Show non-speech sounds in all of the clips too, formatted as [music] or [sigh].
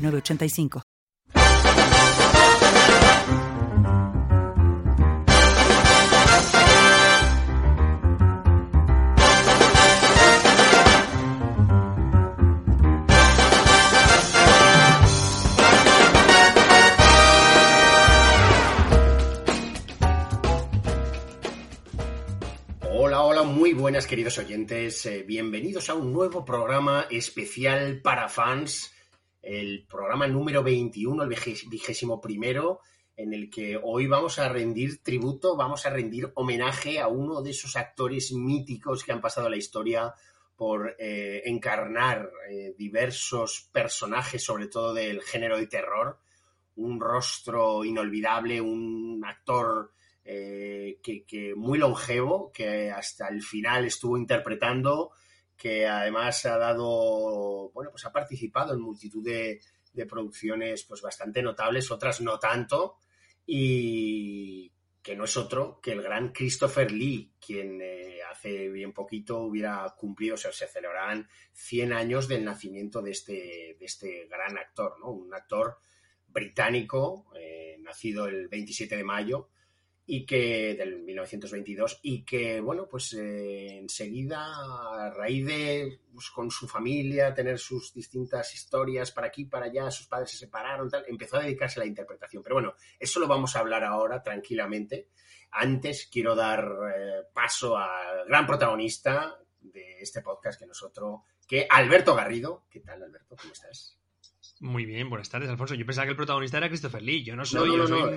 985. Hola, hola, muy buenas queridos oyentes. Eh, bienvenidos a un nuevo programa especial para fans el programa número 21, el vigésimo primero, en el que hoy vamos a rendir tributo, vamos a rendir homenaje a uno de esos actores míticos que han pasado la historia por eh, encarnar eh, diversos personajes, sobre todo del género de terror, un rostro inolvidable, un actor eh, que, muy longevo, que hasta el final estuvo interpretando que además ha dado, bueno, pues ha participado en multitud de, producciones pues bastante notables, otras no tanto, y que no es otro que el gran Christopher Lee, quien eh, hace bien poquito hubiera cumplido, o sea, se celebrarán 100 años del nacimiento de este, de este gran actor, ¿no? Un actor británico, eh, nacido el 27 de mayo, y que del 1922 y que bueno pues eh, enseguida a raíz de pues, con su familia tener sus distintas historias para aquí para allá sus padres se separaron tal empezó a dedicarse a la interpretación pero bueno eso lo vamos a hablar ahora tranquilamente antes quiero dar eh, paso al gran protagonista de este podcast que nosotros que Alberto Garrido qué tal Alberto cómo estás muy bien, buenas tardes, Alfonso. Yo pensaba que el protagonista era Christopher Lee. Yo no soy. No, no, no,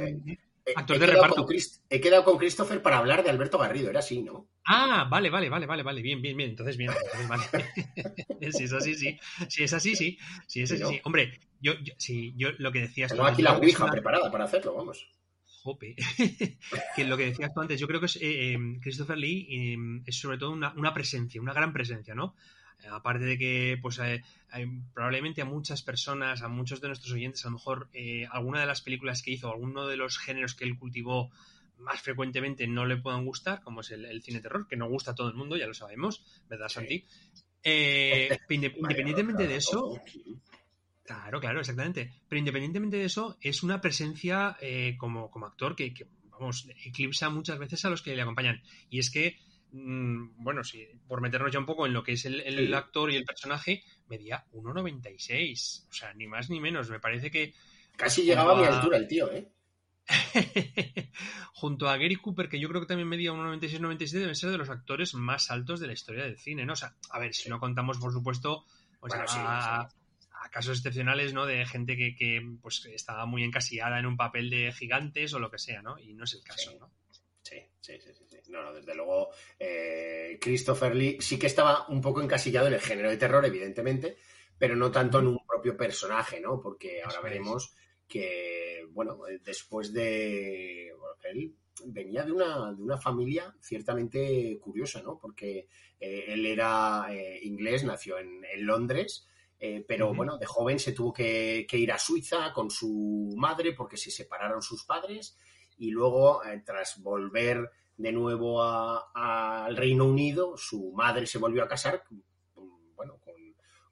Actor de reparto. he quedado con Christopher para hablar de Alberto Garrido, era así, ¿no? Ah, vale, vale, vale, vale, vale. Bien, bien, bien. Entonces, bien. vale. [laughs] si es así, sí. Si es así, sí. Si es así, sí. Hombre, yo, yo, sí, yo lo que decías. Tengo aquí la ouija preparada para hacerlo, vamos. Jope. [laughs] que lo que decías tú antes, yo creo que es, eh, eh, Christopher Lee eh, es sobre todo una, una presencia, una gran presencia, ¿no? Aparte de que pues eh, probablemente a muchas personas, a muchos de nuestros oyentes, a lo mejor eh, alguna de las películas que hizo, alguno de los géneros que él cultivó más frecuentemente no le puedan gustar, como es el, cine terror, que no gusta a todo el mundo, ya lo sabemos, ¿verdad, Santi? Eh, independientemente de eso, claro, claro, exactamente. Pero independientemente de eso, es una presencia como, como actor que, que, vamos, eclipsa muchas veces a los que le acompañan. Y es que Mm, bueno, sí, por meternos ya un poco en lo que es el, actor y el personaje, medía 1,96. O sea, ni más ni menos. Me parece que. Casi llegaba a mi altura el tío, ¿eh? [laughs] junto a Gary Cooper, que yo creo que también medía 1,96-97, deben ser de los actores más altos de la historia del cine, ¿no? O sea, a ver, si no contamos, por supuesto, a, casos excepcionales, ¿no? De gente que, que, pues, estaba muy encasillada en un papel de gigantes o lo que sea, ¿no? Y no es el caso, ¿no? Sí, sí, sí, sí. No, no, desde luego, eh, Christopher Lee sí que estaba un poco encasillado en el género de terror, evidentemente, pero no tanto en un propio personaje, ¿no? Porque ahora veremos que, bueno, después de. Bueno, él venía de una, de una familia ciertamente curiosa, ¿no? Porque eh, él era eh, inglés, nació en, Londres. pero bueno, de joven se tuvo que, que, ir a Suiza con su madre porque se separaron sus padres y luego, tras volver de nuevo al Reino Unido, su madre se volvió a casar, bueno,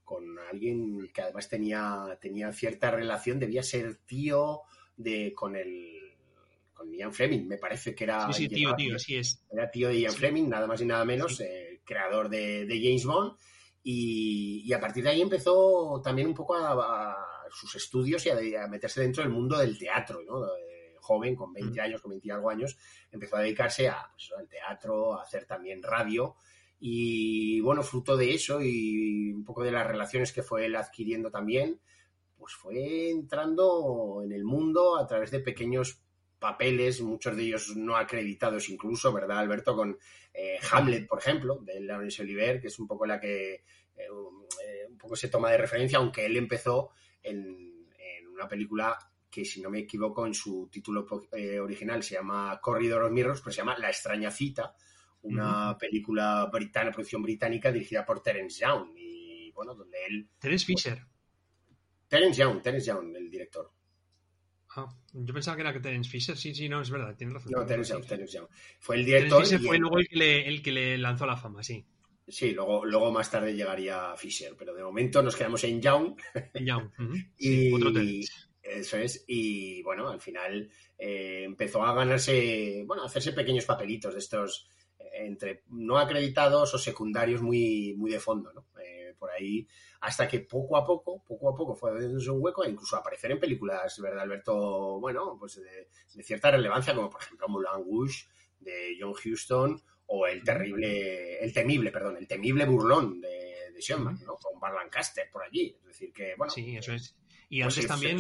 con, alguien que además tenía, tenía cierta relación, debía ser tío de con el con Ian Fleming, me parece que era. Sí, sí, tío, tío, sí es. Era tío de Ian Fleming, nada más y nada menos, eh, creador de, James Bond. Y, a partir de ahí empezó también un poco a, sus estudios y a, meterse dentro del mundo del teatro, ¿no? Joven, con 20 años, con 20 y algo años, empezó a dedicarse a, pues, al teatro, a hacer también radio. Y bueno, fruto de eso y un poco de las relaciones que fue él adquiriendo también, pues fue entrando en el mundo a través de pequeños papeles, muchos de ellos no acreditados incluso, ¿verdad, Alberto? Con eh, Hamlet, por ejemplo, de Laurence Olivier, que es un poco la que eh, eh, un poco se toma de referencia, aunque él empezó en, una película que, si no me equivoco, en su título eh, original se llama Corridor of Mirrors, pero se llama La extraña cita, una película británica, producción británica dirigida por Terence Young. Y bueno, donde él. Terence pues, Fisher. Terence Young, Terence Young, el director. Ah, yo pensaba que era que Terence Fisher, sí, sí, no, es verdad, tiene razón. No, Terence Young, Terence Young. Fue el director. Terence Fisher fue luego el que, le, el que le lanzó la fama, sí. Sí, luego, luego más tarde llegaría Fisher, pero de momento nos quedamos en Young. En Young. [laughs] y, otro Eso es, y bueno, al final eh, empezó a ganarse, bueno, a hacerse pequeños papelitos de estos entre no acreditados o secundarios muy, muy de fondo, ¿no? Eh, por ahí, hasta que poco a poco, poco a poco fue dándose un hueco e incluso aparecer en películas, ¿verdad, Alberto? Bueno, pues de, cierta relevancia, como por ejemplo Moulin Rouge de John Huston o el terrible, el temible, perdón, el temible burlón de, de Sherman, ¿no? Con Bar Lancaster por allí. Es decir, que, bueno. Sí, eso es. Y pues antes también,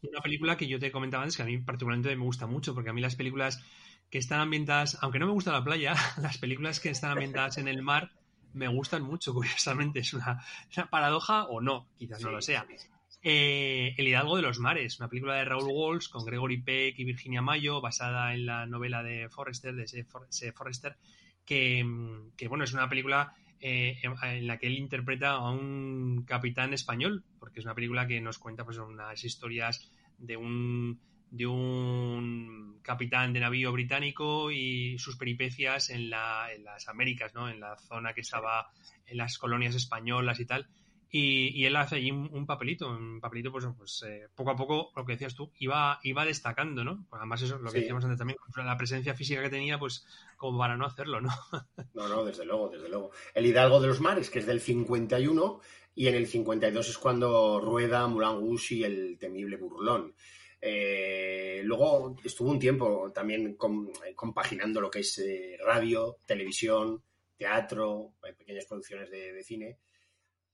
una película que yo te comentaba antes que a mí particularmente me gusta mucho, porque a mí las películas que están ambientadas, aunque no me gusta la playa, [laughs] las películas que están ambientadas en el mar me gustan mucho, [laughs] curiosamente. Es una, paradoja o no, quizás no lo sea. Eh, el Hidalgo de los Mares, una película de Raúl Walsh con Gregory Peck y Virginia Mayo, basada en la novela de Forrester, de C. Forrester, que, bueno, es una película eh, en la que él interpreta a un capitán español, porque es una película que nos cuenta pues, unas historias de un de un capitán de navío británico y sus peripecias en, la, en las Américas, ¿no? En la zona que estaba en las colonias españolas y tal. Y, él hace allí un, papelito, un papelito, pues, pues eh, poco a poco, lo que decías tú, iba, iba destacando, ¿no? Pues además, eso, lo que decíamos antes también, la presencia física que tenía, pues, como para no hacerlo, ¿no? [laughs] no, no, desde luego, desde luego. El Hidalgo de los Mares, que es del 51, y en el 52 es cuando rueda Moulin y el temible Burlón. Eh, luego estuvo un tiempo también compaginando lo que es eh, radio, televisión, teatro, pequeñas producciones de, cine,